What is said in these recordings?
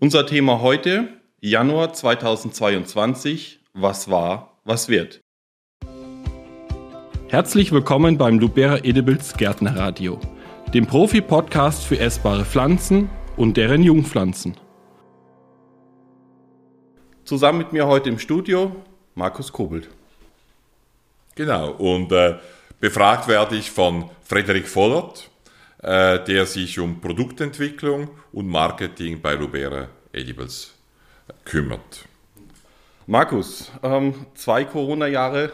Unser Thema heute, Januar 2022, was war, was wird. Herzlich willkommen beim Lubera Edibles Gärtnerradio, dem Profi-Podcast für essbare Pflanzen und deren Jungpflanzen. Zusammen mit mir heute im Studio Markus Kobelt. Genau, und äh, befragt werde ich von Frederik Vollert, äh, der sich um Produktentwicklung und Marketing bei Lubera Edibles kümmert. Markus, ähm, zwei Corona-Jahre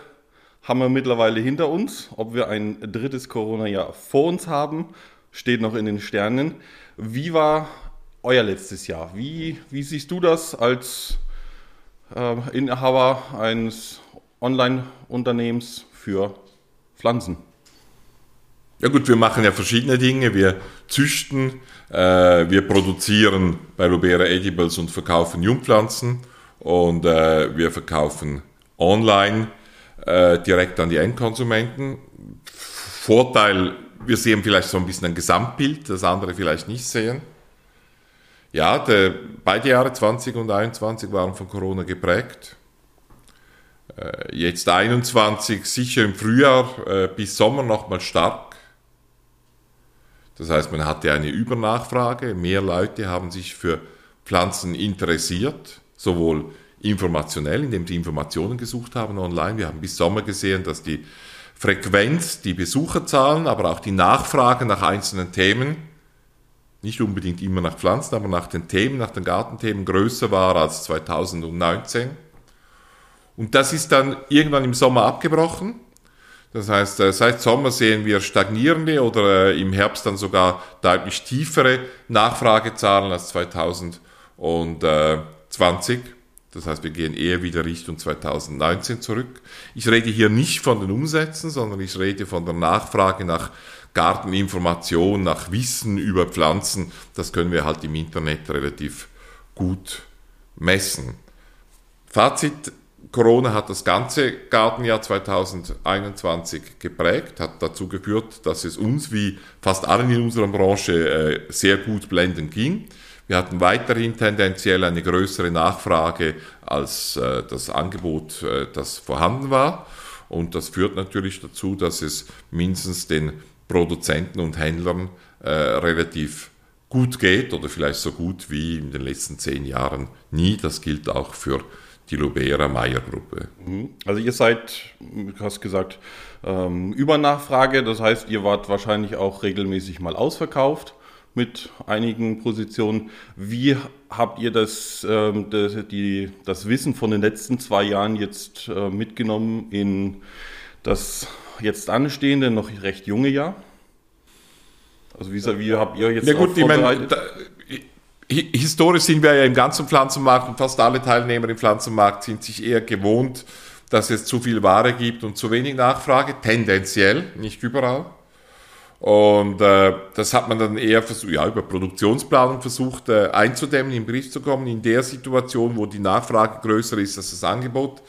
haben wir mittlerweile hinter uns. Ob wir ein drittes Corona-Jahr vor uns haben, steht noch in den Sternen. Wie war euer letztes Jahr? Wie, wie siehst du das als äh, Inhaber eines Online-Unternehmens für Pflanzen? Ja gut, wir machen ja verschiedene Dinge. Wir züchten, äh, wir produzieren bei Lubera Edibles und verkaufen Jungpflanzen und äh, wir verkaufen online äh, direkt an die Endkonsumenten. Vorteil, wir sehen vielleicht so ein bisschen ein Gesamtbild, das andere vielleicht nicht sehen. Ja, der, beide Jahre 20 und 21 waren von Corona geprägt. Äh, jetzt 21 sicher im Frühjahr äh, bis Sommer nochmal stark das heißt, man hatte eine Übernachfrage, mehr Leute haben sich für Pflanzen interessiert, sowohl informationell, indem sie Informationen gesucht haben online. Wir haben bis Sommer gesehen, dass die Frequenz, die Besucherzahlen, aber auch die Nachfrage nach einzelnen Themen, nicht unbedingt immer nach Pflanzen, aber nach den Themen, nach den Gartenthemen größer war als 2019. Und das ist dann irgendwann im Sommer abgebrochen. Das heißt, äh, seit Sommer sehen wir stagnierende oder äh, im Herbst dann sogar deutlich tiefere Nachfragezahlen als 2020. Das heißt, wir gehen eher wieder Richtung 2019 zurück. Ich rede hier nicht von den Umsätzen, sondern ich rede von der Nachfrage nach Garteninformation, nach Wissen über Pflanzen. Das können wir halt im Internet relativ gut messen. Fazit, Corona hat das ganze Gartenjahr 2021 geprägt, hat dazu geführt, dass es uns wie fast allen in unserer Branche äh, sehr gut blendend ging. Wir hatten weiterhin tendenziell eine größere Nachfrage als äh, das Angebot, äh, das vorhanden war. Und das führt natürlich dazu, dass es mindestens den Produzenten und Händlern relativ gut geht oder vielleicht so gut wie in den letzten zehn Jahren nie. Das gilt auch für die Lubera Meyer Gruppe. Mhm. Also ihr seid, du hast gesagt, ähm, Übernachfrage, das heißt, ihr wart wahrscheinlich auch regelmäßig mal ausverkauft mit einigen Positionen. Wie habt ihr das, ähm, das, die, das Wissen von den letzten zwei Jahren jetzt äh, mitgenommen in das jetzt anstehende, noch recht junge Jahr? Also wie, wie habt ihr jetzt ja, gut, vorbereitet? Ich mein, historisch sind wir ja im ganzen Pflanzenmarkt und fast alle Teilnehmer im Pflanzenmarkt sind sich eher gewohnt, dass es zu viel Ware gibt und zu wenig Nachfrage, tendenziell, nicht überall. Und äh, das hat man dann eher versucht, ja, über Produktionsplanung versucht äh, einzudämmen, in den Griff zu kommen. In der Situation, wo die Nachfrage größer ist als das Angebot,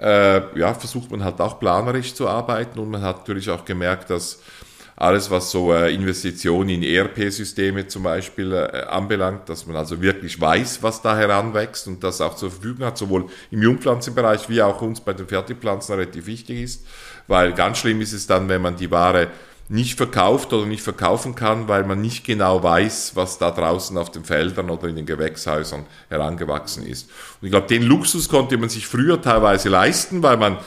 äh, ja, versucht man halt auch planerisch zu arbeiten und man hat natürlich auch gemerkt, dass alles, was so äh, Investitionen in ERP-Systeme zum Beispiel äh, anbelangt, dass man also wirklich weiß, was da heranwächst und das auch zur Verfügung hat, sowohl im Jungpflanzenbereich wie auch uns bei den Fertigpflanzen relativ wichtig ist, weil ganz schlimm ist es dann, wenn man die Ware nicht verkauft oder nicht verkaufen kann, weil man nicht genau weiß, was da draußen auf den Feldern oder in den Gewächshäusern herangewachsen ist. Und ich glaube, den Luxus konnte man sich früher teilweise leisten, weil man,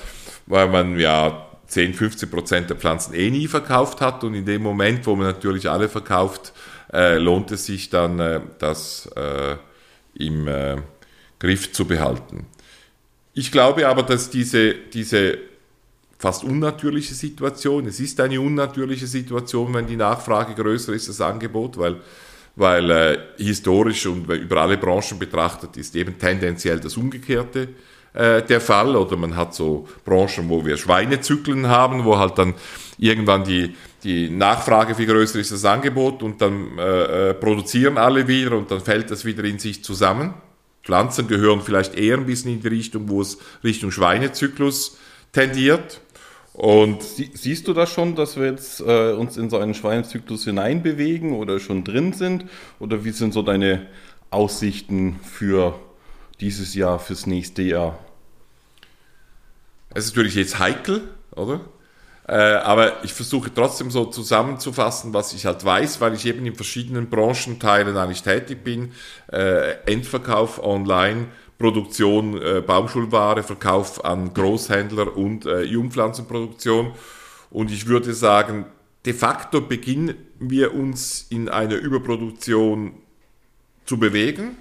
weil man ja 10, 15 Prozent der Pflanzen eh nie verkauft hat und in dem Moment, wo man natürlich alle verkauft, äh, lohnt es sich dann, äh, das äh, im äh, Griff zu behalten. Ich glaube aber, dass diese, diese fast unnatürliche Situation, es ist eine unnatürliche Situation, wenn die Nachfrage größer ist als das Angebot, weil, weil äh, historisch und über alle Branchen betrachtet ist eben tendenziell das Umgekehrte äh, der Fall. Oder man hat so Branchen, wo wir Schweinezyklen haben, wo halt dann irgendwann die, die Nachfrage viel größer ist als das Angebot und dann äh, äh, produzieren alle wieder und dann fällt das wieder in sich zusammen. Pflanzen gehören vielleicht eher ein bisschen in die Richtung, wo es Richtung Schweinezyklus tendiert. Und siehst du das schon, dass wir jetzt äh, uns in so einen Schweinezyklus hineinbewegen oder schon drin sind? Oder wie sind so deine Aussichten für dieses Jahr, fürs nächste Jahr? Es ist natürlich jetzt heikel, oder? Äh, aber ich versuche trotzdem so zusammenzufassen, was ich halt weiß, weil ich eben in verschiedenen Branchenteilen eigentlich tätig bin. Äh, Endverkauf online, Produktion äh, Baumschulware, Verkauf an Großhändler und äh, Jungpflanzenproduktion. Und ich würde sagen, de facto beginnen wir uns in einer Überproduktion zu bewegen,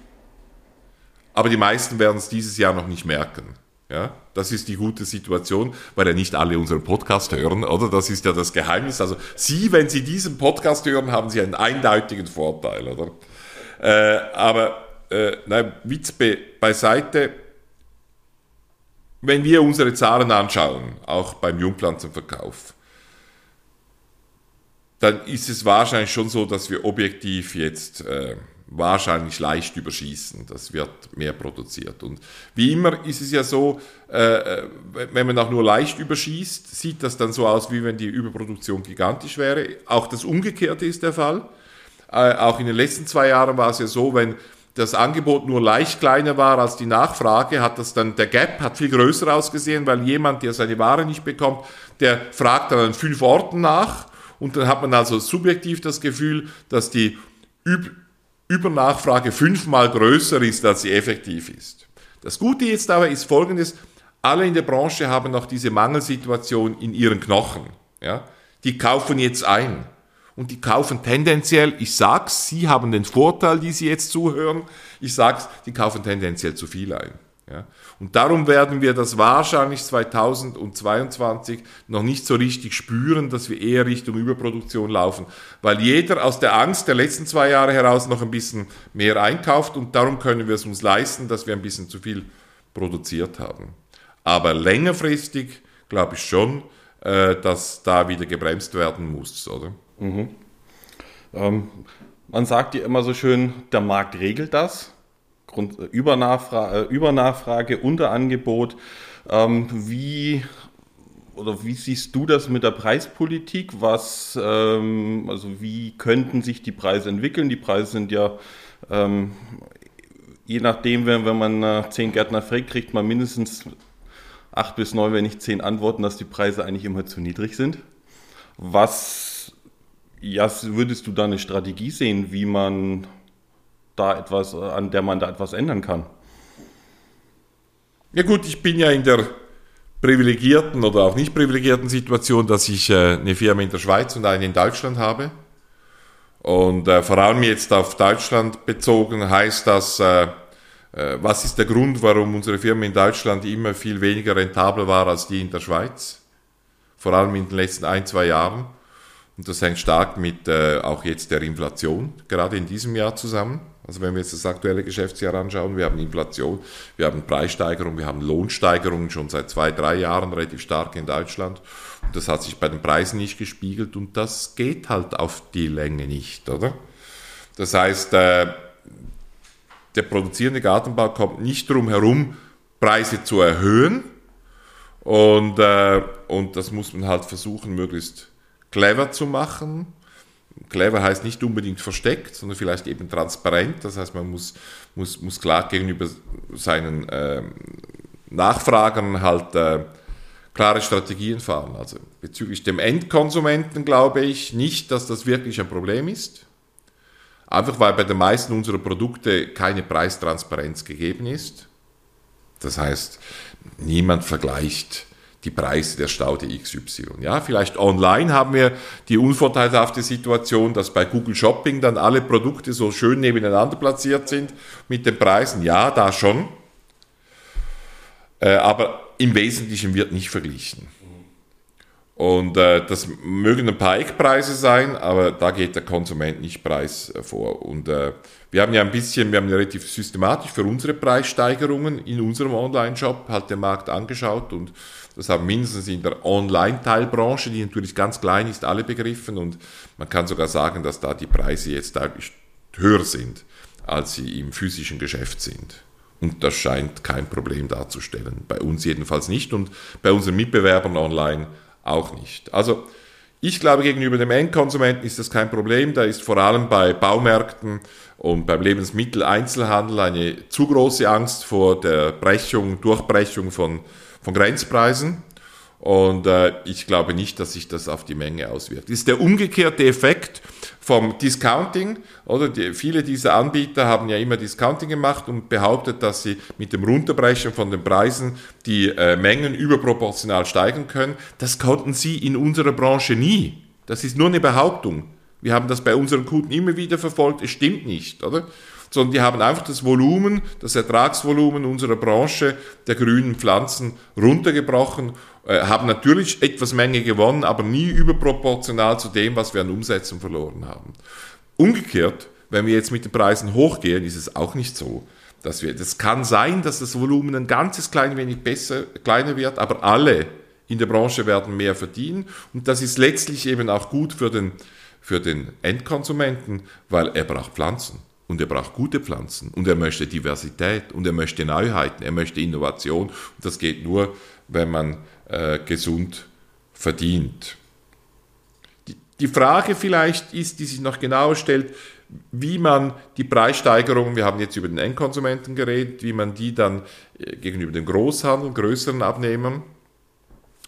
aber die meisten werden es dieses Jahr noch nicht merken. Ja, das ist die gute Situation, weil ja nicht alle unseren Podcast hören, oder? Das ist ja das Geheimnis. Also Sie, wenn Sie diesen Podcast hören, haben Sie einen eindeutigen Vorteil, oder? Äh, aber äh, nein, Witz be beiseite. Wenn wir unsere Zahlen anschauen, auch beim Jungpflanzenverkauf, dann ist es wahrscheinlich schon so, dass wir objektiv jetzt äh, wahrscheinlich leicht überschießen. Das wird mehr produziert. Und wie immer ist es ja so, äh, wenn man auch nur leicht überschießt, sieht das dann so aus, wie wenn die Überproduktion gigantisch wäre. Auch das Umgekehrte ist der Fall. Äh, auch in den letzten zwei Jahren war es ja so, wenn das Angebot nur leicht kleiner war als die Nachfrage, hat das dann, der Gap hat viel größer ausgesehen, weil jemand, der seine Ware nicht bekommt, der fragt dann an fünf Orten nach und dann hat man also subjektiv das Gefühl, dass die Übernachfrage fünfmal größer ist, als sie effektiv ist. Das Gute jetzt aber ist folgendes, alle in der Branche haben noch diese Mangelsituation in ihren Knochen. Ja? Die kaufen jetzt ein. Und die kaufen tendenziell, ich sag's, Sie haben den Vorteil, die Sie jetzt zuhören, ich sag's, die kaufen tendenziell zu viel ein. Ja? Und darum werden wir das wahrscheinlich 2022 noch nicht so richtig spüren, dass wir eher Richtung Überproduktion laufen, weil jeder aus der Angst der letzten zwei Jahre heraus noch ein bisschen mehr einkauft und darum können wir es uns leisten, dass wir ein bisschen zu viel produziert haben. Aber längerfristig glaube ich schon, äh, dass da wieder gebremst werden muss, oder? Mhm. Ähm, man sagt ja immer so schön, der Markt regelt das. Grund, äh, Übernachfrage, äh, Übernachfrage, Unterangebot. Ähm, wie oder wie siehst du das mit der Preispolitik? Was, ähm, also wie könnten sich die Preise entwickeln? Die Preise sind ja ähm, je nachdem, wenn, wenn man äh, zehn Gärtner fragt, kriegt man mindestens acht bis neun, wenn nicht zehn Antworten, dass die Preise eigentlich immer zu niedrig sind. Was ja, würdest du da eine Strategie sehen, wie man da etwas, an der man da etwas ändern kann? Ja gut, ich bin ja in der privilegierten oder auch nicht privilegierten Situation, dass ich äh, eine Firma in der Schweiz und eine in Deutschland habe. Und äh, vor allem jetzt auf Deutschland bezogen heißt das, äh, äh, was ist der Grund, warum unsere Firma in Deutschland immer viel weniger rentabel war als die in der Schweiz? Vor allem in den letzten ein, zwei Jahren. Und das hängt stark mit äh, auch jetzt der Inflation, gerade in diesem Jahr zusammen. Also wenn wir jetzt das aktuelle Geschäftsjahr anschauen, wir haben Inflation, wir haben Preissteigerung, wir haben Lohnsteigerungen schon seit zwei, drei Jahren relativ stark in Deutschland. Und das hat sich bei den Preisen nicht gespiegelt und das geht halt auf die Länge nicht, oder? Das heißt, äh, der produzierende Gartenbau kommt nicht drum herum, Preise zu erhöhen. Und, äh, und das muss man halt versuchen, möglichst clever zu machen. Clever heißt nicht unbedingt versteckt, sondern vielleicht eben transparent. Das heißt, man muss, muss, muss klar gegenüber seinen äh, Nachfragern halt äh, klare Strategien fahren. Also bezüglich dem Endkonsumenten glaube ich nicht, dass das wirklich ein Problem ist. Einfach weil bei den meisten unserer Produkte keine Preistransparenz gegeben ist. Das heißt, niemand vergleicht die Preise der Staude XY. Ja, vielleicht online haben wir die unvorteilhafte Situation, dass bei Google Shopping dann alle Produkte so schön nebeneinander platziert sind mit den Preisen. Ja, da schon. Äh, aber im Wesentlichen wird nicht verglichen. Und äh, das mögen ein paar Eckpreise sein, aber da geht der Konsument nicht Preis äh, vor. Und äh, wir haben ja ein bisschen, wir haben ja relativ systematisch für unsere Preissteigerungen in unserem Online-Shop halt den Markt angeschaut und das haben mindestens in der Online-Teilbranche, die natürlich ganz klein ist, alle begriffen und man kann sogar sagen, dass da die Preise jetzt deutlich höher sind, als sie im physischen Geschäft sind. Und das scheint kein Problem darzustellen. Bei uns jedenfalls nicht und bei unseren Mitbewerbern online auch nicht. Also Ich glaube, gegenüber dem Endkonsumenten ist das kein Problem. Da ist vor allem bei Baumärkten und beim Lebensmitteleinzelhandel eine zu große Angst vor der Brechung, Durchbrechung von, von Grenzpreisen. Und äh, ich glaube nicht, dass sich das auf die Menge auswirkt. Ist der umgekehrte Effekt vom Discounting. Oder die, viele dieser Anbieter haben ja immer Discounting gemacht und behauptet, dass sie mit dem Runterbrechen von den Preisen die äh, Mengen überproportional steigern können. Das konnten sie in unserer Branche nie. Das ist nur eine Behauptung. Wir haben das bei unseren Kunden immer wieder verfolgt. Es stimmt nicht, oder? Sondern die haben einfach das Volumen, das Ertragsvolumen unserer Branche der grünen Pflanzen runtergebrochen, äh, haben natürlich etwas Menge gewonnen, aber nie überproportional zu dem, was wir an Umsätzen verloren haben. Umgekehrt, wenn wir jetzt mit den Preisen hochgehen, ist es auch nicht so. Dass wir, das kann sein, dass das Volumen ein ganzes klein wenig besser, kleiner wird, aber alle in der Branche werden mehr verdienen und das ist letztlich eben auch gut für den, für den Endkonsumenten, weil er braucht Pflanzen. Und er braucht gute Pflanzen und er möchte Diversität und er möchte Neuheiten, er möchte Innovation. Und das geht nur, wenn man äh, gesund verdient. Die, die Frage vielleicht ist, die sich noch genauer stellt, wie man die Preissteigerungen, wir haben jetzt über den Endkonsumenten geredet, wie man die dann äh, gegenüber dem Großhandel, größeren Abnehmern,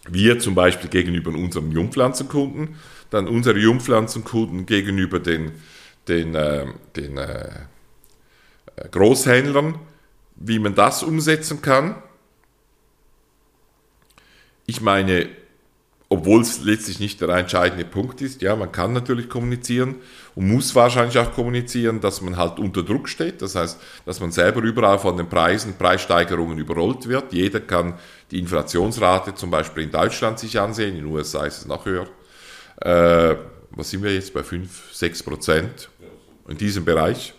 wir zum Beispiel gegenüber unseren Jungpflanzenkunden, dann unsere Jungpflanzenkunden gegenüber den den, äh, den äh, Großhändlern, wie man das umsetzen kann. Ich meine, obwohl es letztlich nicht der entscheidende Punkt ist, ja, man kann natürlich kommunizieren und muss wahrscheinlich auch kommunizieren, dass man halt unter Druck steht. Das heißt, dass man selber überall von den Preisen, Preissteigerungen überrollt wird. Jeder kann die Inflationsrate zum Beispiel in Deutschland sich ansehen, in den USA ist es noch höher. Äh, was sind wir jetzt bei 5, 6 Prozent? in diesem Bereich.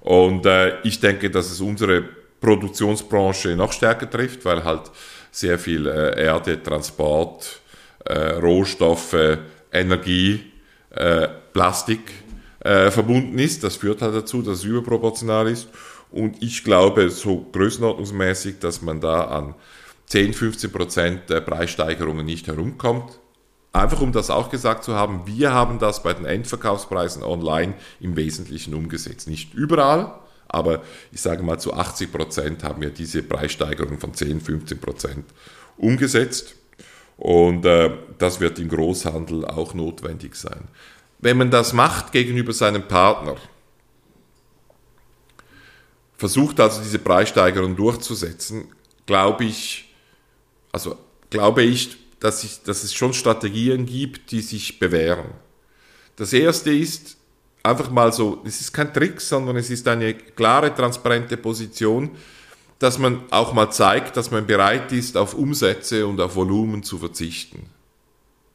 Und äh, ich denke, dass es unsere Produktionsbranche noch stärker trifft, weil halt sehr viel äh, Erde, Transport, äh, Rohstoffe, Energie, äh, Plastik äh, verbunden ist. Das führt halt dazu, dass es überproportional ist. Und ich glaube, so größenordnungsmäßig, dass man da an 10, 15 Prozent der Preissteigerungen nicht herumkommt. Einfach um das auch gesagt zu haben, wir haben das bei den Endverkaufspreisen online im Wesentlichen umgesetzt. Nicht überall, aber ich sage mal zu 80 Prozent haben wir diese Preissteigerung von 10, 15 Prozent umgesetzt. Und äh, das wird im Großhandel auch notwendig sein. Wenn man das macht gegenüber seinem Partner, versucht also diese Preissteigerung durchzusetzen, glaube ich, also glaube ich, dass, ich, dass es schon Strategien gibt, die sich bewähren. Das erste ist einfach mal so, es ist kein Trick, sondern es ist eine klare, transparente Position, dass man auch mal zeigt, dass man bereit ist, auf Umsätze und auf Volumen zu verzichten.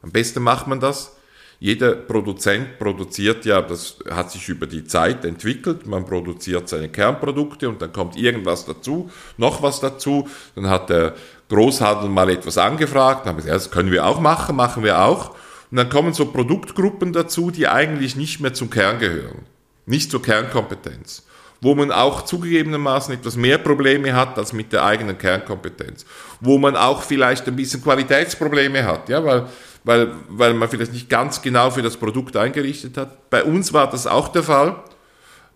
Am besten macht man das. Jeder Produzent produziert ja, das hat sich über die Zeit entwickelt, man produziert seine Kernprodukte und dann kommt irgendwas dazu, noch was dazu, dann hat der Großhandel mal etwas angefragt, haben gesagt, das können wir auch machen, machen wir auch. Und dann kommen so Produktgruppen dazu, die eigentlich nicht mehr zum Kern gehören, nicht zur Kernkompetenz, wo man auch zugegebenermaßen etwas mehr Probleme hat als mit der eigenen Kernkompetenz, wo man auch vielleicht ein bisschen Qualitätsprobleme hat, ja, weil, weil, weil man vielleicht nicht ganz genau für das Produkt eingerichtet hat. Bei uns war das auch der Fall.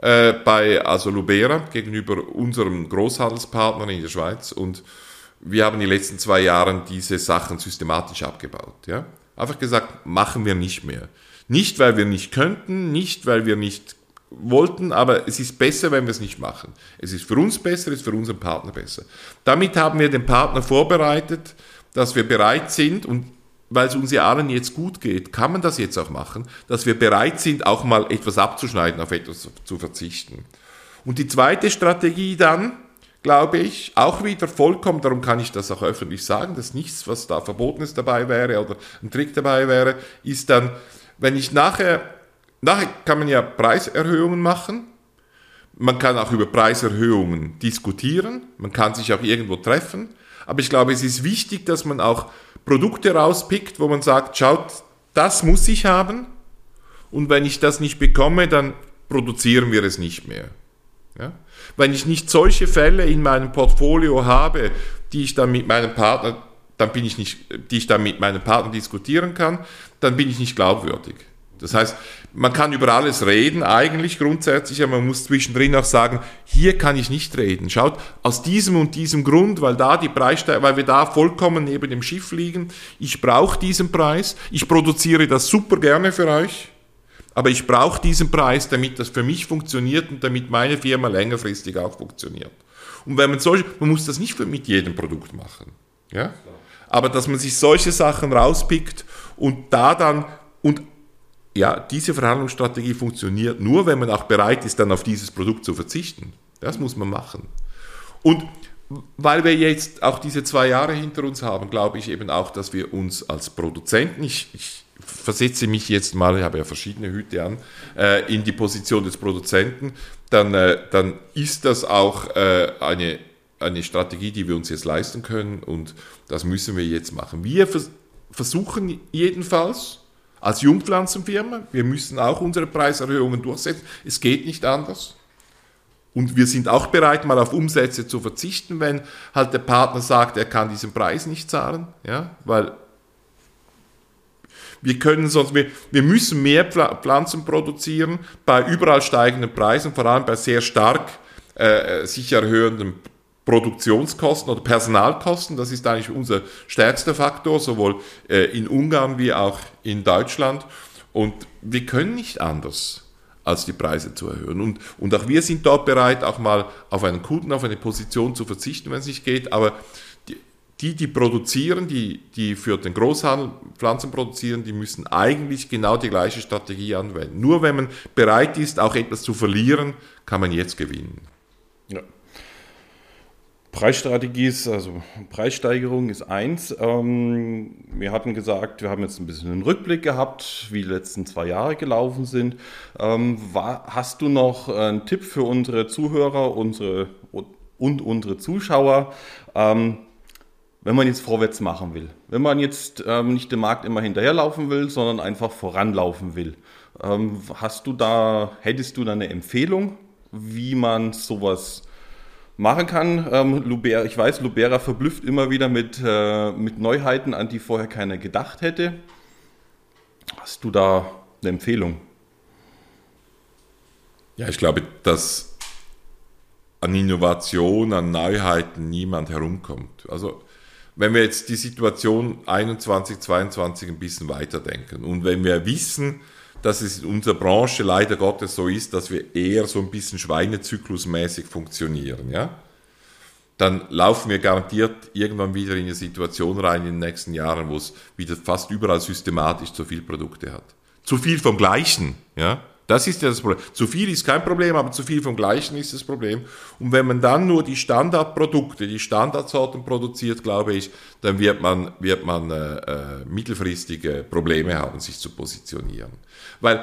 Äh, bei also Lubera gegenüber unserem Großhandelspartner in der Schweiz und wir haben die letzten zwei Jahre diese Sachen systematisch abgebaut. Ja? Einfach gesagt, machen wir nicht mehr. Nicht, weil wir nicht könnten, nicht, weil wir nicht wollten, aber es ist besser, wenn wir es nicht machen. Es ist für uns besser, es ist für unseren Partner besser. Damit haben wir den Partner vorbereitet, dass wir bereit sind und weil es uns ja allen jetzt gut geht, kann man das jetzt auch machen, dass wir bereit sind, auch mal etwas abzuschneiden, auf etwas zu verzichten. Und die zweite Strategie dann, glaube ich, auch wieder vollkommen, darum kann ich das auch öffentlich sagen, dass nichts, was da Verbotenes dabei wäre oder ein Trick dabei wäre, ist dann, wenn ich nachher, nachher kann man ja Preiserhöhungen machen, man kann auch über Preiserhöhungen diskutieren, man kann sich auch irgendwo treffen, aber ich glaube, es ist wichtig, dass man auch Produkte rauspickt, wo man sagt, schaut, das muss ich haben und wenn ich das nicht bekomme, dann produzieren wir es nicht mehr. Ja? Wenn ich nicht solche Fälle in meinem Portfolio habe, die ich dann mit meinem Partner dann bin ich nicht, die ich dann mit meinem Partner diskutieren kann, dann bin ich nicht glaubwürdig. Das heißt, man kann über alles reden, eigentlich grundsätzlich, aber man muss zwischendrin auch sagen, hier kann ich nicht reden. Schaut, aus diesem und diesem Grund, weil da die Preissteigerung, weil wir da vollkommen neben dem Schiff liegen, ich brauche diesen Preis, ich produziere das super gerne für euch, aber ich brauche diesen Preis, damit das für mich funktioniert und damit meine Firma längerfristig auch funktioniert. Und wenn man solche, man muss das nicht mit jedem Produkt machen. Ja? Aber dass man sich solche Sachen rauspickt und da dann, und ja, diese Verhandlungsstrategie funktioniert nur, wenn man auch bereit ist, dann auf dieses Produkt zu verzichten. Das muss man machen. Und weil wir jetzt auch diese zwei Jahre hinter uns haben, glaube ich eben auch, dass wir uns als Produzenten, ich, ich versetze mich jetzt mal, ich habe ja verschiedene Hüte an, äh, in die Position des Produzenten, dann, äh, dann ist das auch äh, eine, eine Strategie, die wir uns jetzt leisten können und das müssen wir jetzt machen. Wir vers versuchen jedenfalls als Jungpflanzenfirma, wir müssen auch unsere Preiserhöhungen durchsetzen. Es geht nicht anders. Und wir sind auch bereit, mal auf Umsätze zu verzichten, wenn halt der Partner sagt, er kann diesen Preis nicht zahlen, ja, weil wir können sonst, wir, wir müssen mehr Pflanzen produzieren bei überall steigenden Preisen, vor allem bei sehr stark äh, sich erhöhenden Produktionskosten oder Personalkosten. Das ist eigentlich unser stärkster Faktor, sowohl äh, in Ungarn wie auch in Deutschland. Und wir können nicht anders als die Preise zu erhöhen. Und, und auch wir sind dort bereit, auch mal auf einen Kunden, auf eine Position zu verzichten, wenn es nicht geht. Aber die, die produzieren, die, die für den Großhandel Pflanzen produzieren, die müssen eigentlich genau die gleiche Strategie anwenden. Nur wenn man bereit ist, auch etwas zu verlieren, kann man jetzt gewinnen. Ja. Preisstrategie ist, also Preissteigerung ist eins. Ähm, wir hatten gesagt, wir haben jetzt ein bisschen einen Rückblick gehabt, wie die letzten zwei Jahre gelaufen sind. Ähm, hast du noch einen Tipp für unsere Zuhörer unsere, und unsere Zuschauer? Wenn man jetzt vorwärts machen will, wenn man jetzt ähm, nicht dem Markt immer hinterherlaufen will, sondern einfach voranlaufen will, ähm, hast du da, hättest du da eine Empfehlung, wie man sowas machen kann? Ähm, Lubera, ich weiß, Lubera verblüfft immer wieder mit, äh, mit Neuheiten, an die vorher keiner gedacht hätte. Hast du da eine Empfehlung? Ja, ich glaube, dass an Innovation, an Neuheiten niemand herumkommt. Also wenn wir jetzt die Situation 21, 22 ein bisschen weiterdenken und wenn wir wissen, dass es in unserer Branche leider Gottes so ist, dass wir eher so ein bisschen schweinezyklusmäßig funktionieren, ja, dann laufen wir garantiert irgendwann wieder in eine Situation rein in den nächsten Jahren, wo es wieder fast überall systematisch zu viel Produkte hat. Zu viel vom Gleichen, ja. Das ist ja das Problem. Zu viel ist kein Problem, aber zu viel vom Gleichen ist das Problem. Und wenn man dann nur die Standardprodukte, die Standardsorten produziert, glaube ich, dann wird man, wird man äh, äh, mittelfristige Probleme haben, sich zu positionieren. Weil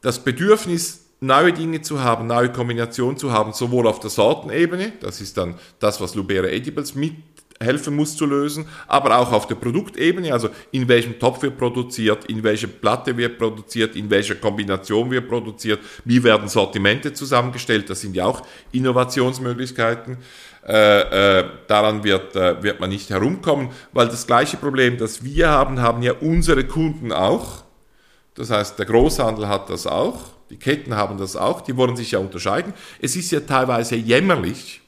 das Bedürfnis, neue Dinge zu haben, neue Kombinationen zu haben, sowohl auf der Sortenebene, das ist dann das, was Lubera Edibles mit helfen muss zu lösen, aber auch auf der Produktebene, also in welchem Topf wird produziert, in welcher Platte wird produziert, in welcher Kombination wird produziert, wie werden Sortimente zusammengestellt, das sind ja auch Innovationsmöglichkeiten. Äh, äh, daran wird, äh, wird man nicht herumkommen, weil das gleiche Problem, das wir haben, haben ja unsere Kunden auch. Das heißt, der Großhandel hat das auch, die Ketten haben das auch, die wollen sich ja unterscheiden. Es ist ja teilweise jämmerlich,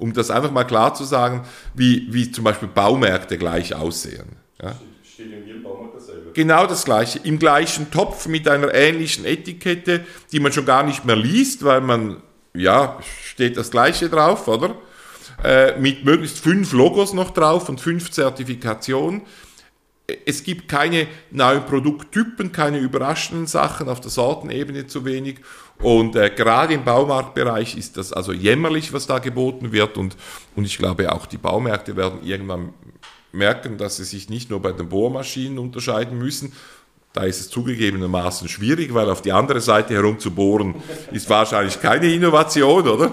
um das einfach mal klar zu sagen, wie, wie zum Beispiel Baumärkte gleich aussehen. Ja? Steht in jedem Baumarkt dasselbe. Genau das gleiche. Im gleichen Topf mit einer ähnlichen Etikette, die man schon gar nicht mehr liest, weil man, ja, steht das gleiche drauf, oder? Äh, mit möglichst fünf Logos noch drauf und fünf Zertifikationen es gibt keine neuen Produkttypen, keine überraschenden Sachen, auf der Sortenebene zu wenig. Und äh, gerade im Baumarktbereich ist das also jämmerlich, was da geboten wird. Und, und ich glaube, auch die Baumärkte werden irgendwann merken, dass sie sich nicht nur bei den Bohrmaschinen unterscheiden müssen. Da ist es zugegebenermaßen schwierig, weil auf die andere Seite herum zu bohren ist wahrscheinlich keine Innovation, oder?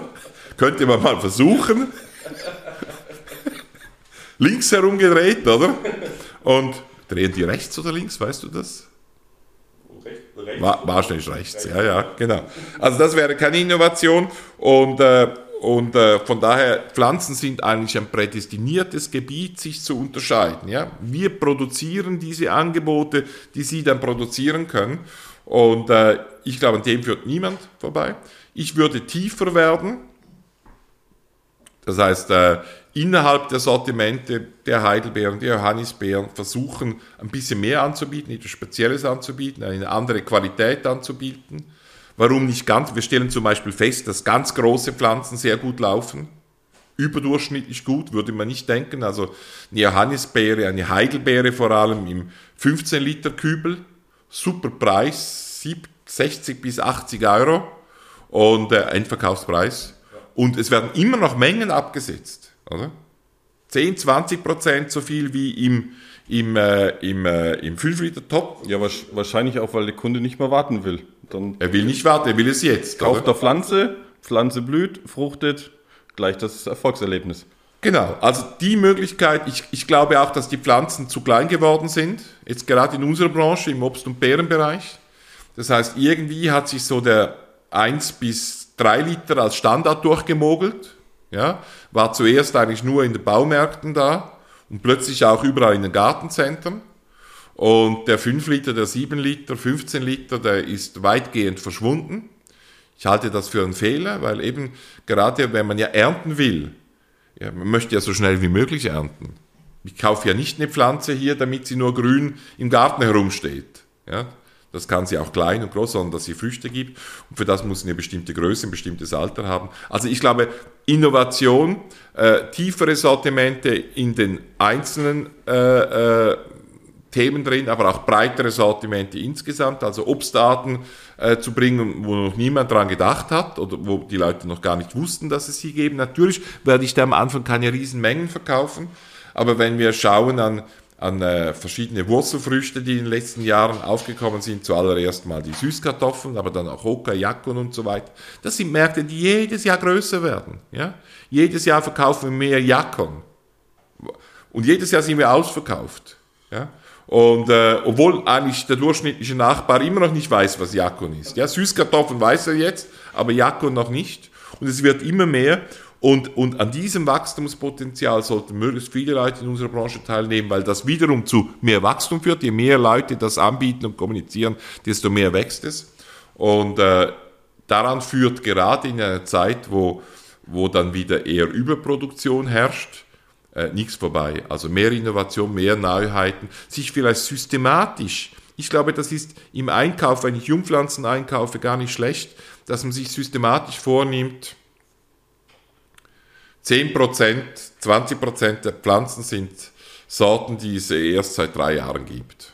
Könnte man mal versuchen. Links herum gedreht, oder? Und Drehen die rechts oder links, weißt du das? Recht, War, wahrscheinlich rechts, rechts, ja, ja, genau. Also das wäre keine Innovation und, äh, und äh, von daher, Pflanzen sind eigentlich ein prädestiniertes Gebiet, sich zu unterscheiden. Ja? Wir produzieren diese Angebote, die sie dann produzieren können. Und äh, ich glaube, an dem führt niemand vorbei. Ich würde tiefer werden. Das heißt, äh, innerhalb der Sortimente der Heidelbeeren, der Johannisbeeren versuchen, ein bisschen mehr anzubieten, etwas Spezielles anzubieten, eine andere Qualität anzubieten Warum nicht ganz? Wir stellen zum Beispiel fest, dass ganz große Pflanzen sehr gut laufen. Überdurchschnittlich gut, würde man nicht denken. Also eine Johannisbeere, eine Heidelbeere vor allem im 15 Liter Kübel. Super Preis, 60 bis 80 Euro und äh, Endverkaufspreis. Und es werden immer noch Mengen abgesetzt. Oder? 10, 20 Prozent so viel wie im, im, äh, im, äh, im 5 Liter Top. Ja, wahrscheinlich auch, weil der Kunde nicht mehr warten will. Dann er will nicht warten, er will es jetzt. Kauft er Pflanze, Pflanze blüht, fruchtet, gleich das Erfolgserlebnis. Genau, also die Möglichkeit, ich, ich glaube auch, dass die Pflanzen zu klein geworden sind, jetzt gerade in unserer Branche, im Obst- und Beerenbereich. Das heißt, irgendwie hat sich so der 1 bis 3 Liter als Standard durchgemogelt. Ja, war zuerst eigentlich nur in den Baumärkten da und plötzlich auch überall in den Gartenzentren. Und der 5 Liter, der 7 Liter, 15 Liter, der ist weitgehend verschwunden. Ich halte das für einen Fehler, weil eben gerade wenn man ja ernten will, ja, man möchte ja so schnell wie möglich ernten. Ich kaufe ja nicht eine Pflanze hier, damit sie nur grün im Garten herumsteht. Ja, das kann sie auch klein und groß, sondern dass sie Früchte gibt. Und für das muss sie eine bestimmte Größe, ein bestimmtes Alter haben. Also ich glaube, Innovation, äh, tiefere Sortimente in den einzelnen äh, äh, Themen drin, aber auch breitere Sortimente insgesamt, also Obstdaten äh, zu bringen, wo noch niemand dran gedacht hat oder wo die Leute noch gar nicht wussten, dass es sie geben. Natürlich werde ich da am Anfang keine Riesenmengen verkaufen, aber wenn wir schauen an, an äh, verschiedene Wurzelfrüchte, die in den letzten Jahren aufgekommen sind, zuallererst mal die Süßkartoffeln, aber dann auch Hoka, Jakon und so weiter, das sind Märkte, die jedes Jahr größer werden. Ja? Jedes Jahr verkaufen wir mehr Jakon. Und jedes Jahr sind wir ausverkauft. Ja? Und äh, obwohl eigentlich der durchschnittliche Nachbar immer noch nicht weiß, was Jakon ist. Ja, Süßkartoffeln weiß er jetzt, aber Jakon noch nicht. Und es wird immer mehr. Und, und an diesem Wachstumspotenzial sollten möglichst viele Leute in unserer Branche teilnehmen, weil das wiederum zu mehr Wachstum führt. Je mehr Leute das anbieten und kommunizieren, desto mehr wächst es. Und äh, daran führt gerade in einer Zeit, wo, wo dann wieder eher Überproduktion herrscht, äh, nichts vorbei. Also mehr Innovation, mehr Neuheiten, sich vielleicht systematisch, ich glaube, das ist im Einkauf, wenn ich Jungpflanzen einkaufe, gar nicht schlecht, dass man sich systematisch vornimmt, 10%, 20% der Pflanzen sind Sorten, die es erst seit drei Jahren gibt.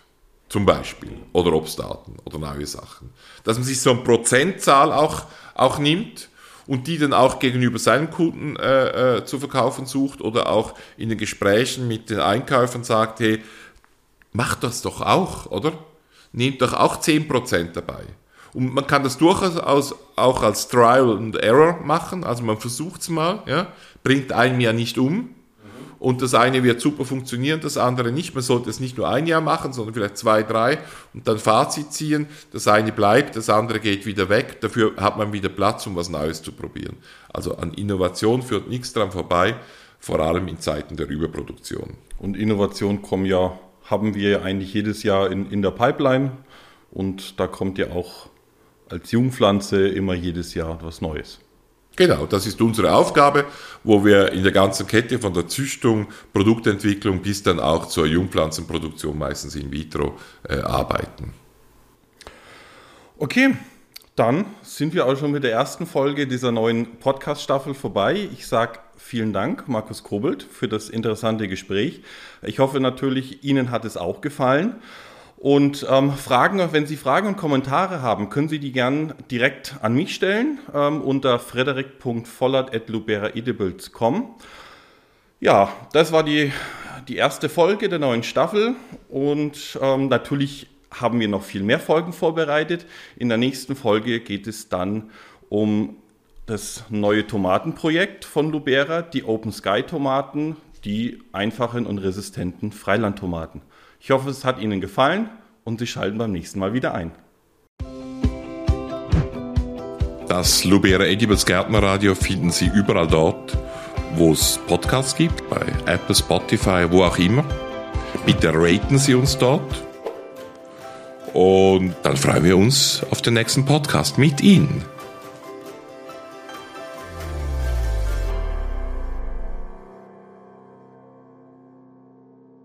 Zum Beispiel. Oder Obstdaten oder neue Sachen. Dass man sich so eine Prozentzahl auch, auch nimmt und die dann auch gegenüber seinen Kunden äh, äh, zu verkaufen sucht oder auch in den Gesprächen mit den Einkäufern sagt, hey, macht das doch auch, oder? Nehmt doch auch 10% dabei. Und man kann das durchaus auch als Trial and Error machen, also man versucht es mal, ja? Bringt einem ja nicht um, und das eine wird super funktionieren, das andere nicht. Man sollte es nicht nur ein Jahr machen, sondern vielleicht zwei, drei und dann Fazit ziehen. Das eine bleibt, das andere geht wieder weg. Dafür hat man wieder Platz, um was Neues zu probieren. Also an Innovation führt nichts dran vorbei, vor allem in Zeiten der Überproduktion. Und Innovation kommen ja, haben wir eigentlich jedes Jahr in, in der Pipeline und da kommt ja auch als Jungpflanze immer jedes Jahr was Neues. Genau, das ist unsere Aufgabe, wo wir in der ganzen Kette von der Züchtung, Produktentwicklung bis dann auch zur Jungpflanzenproduktion meistens in vitro äh, arbeiten. Okay, dann sind wir auch schon mit der ersten Folge dieser neuen Podcast-Staffel vorbei. Ich sage vielen Dank, Markus Kobelt, für das interessante Gespräch. Ich hoffe natürlich, Ihnen hat es auch gefallen. Und ähm, Fragen, wenn Sie Fragen und Kommentare haben, können Sie die gern direkt an mich stellen ähm, unter frederik.vollert.luberaedibles.com. Ja, das war die, die erste Folge der neuen Staffel und ähm, natürlich haben wir noch viel mehr Folgen vorbereitet. In der nächsten Folge geht es dann um das neue Tomatenprojekt von Lubera, die Open Sky Tomaten, die einfachen und resistenten Freilandtomaten. Ich hoffe, es hat Ihnen gefallen und Sie schalten beim nächsten Mal wieder ein. Das Lubera Edibles Gärtnerradio finden Sie überall dort, wo es Podcasts gibt, bei Apple, Spotify, wo auch immer. Bitte raten Sie uns dort. Und dann freuen wir uns auf den nächsten Podcast mit Ihnen.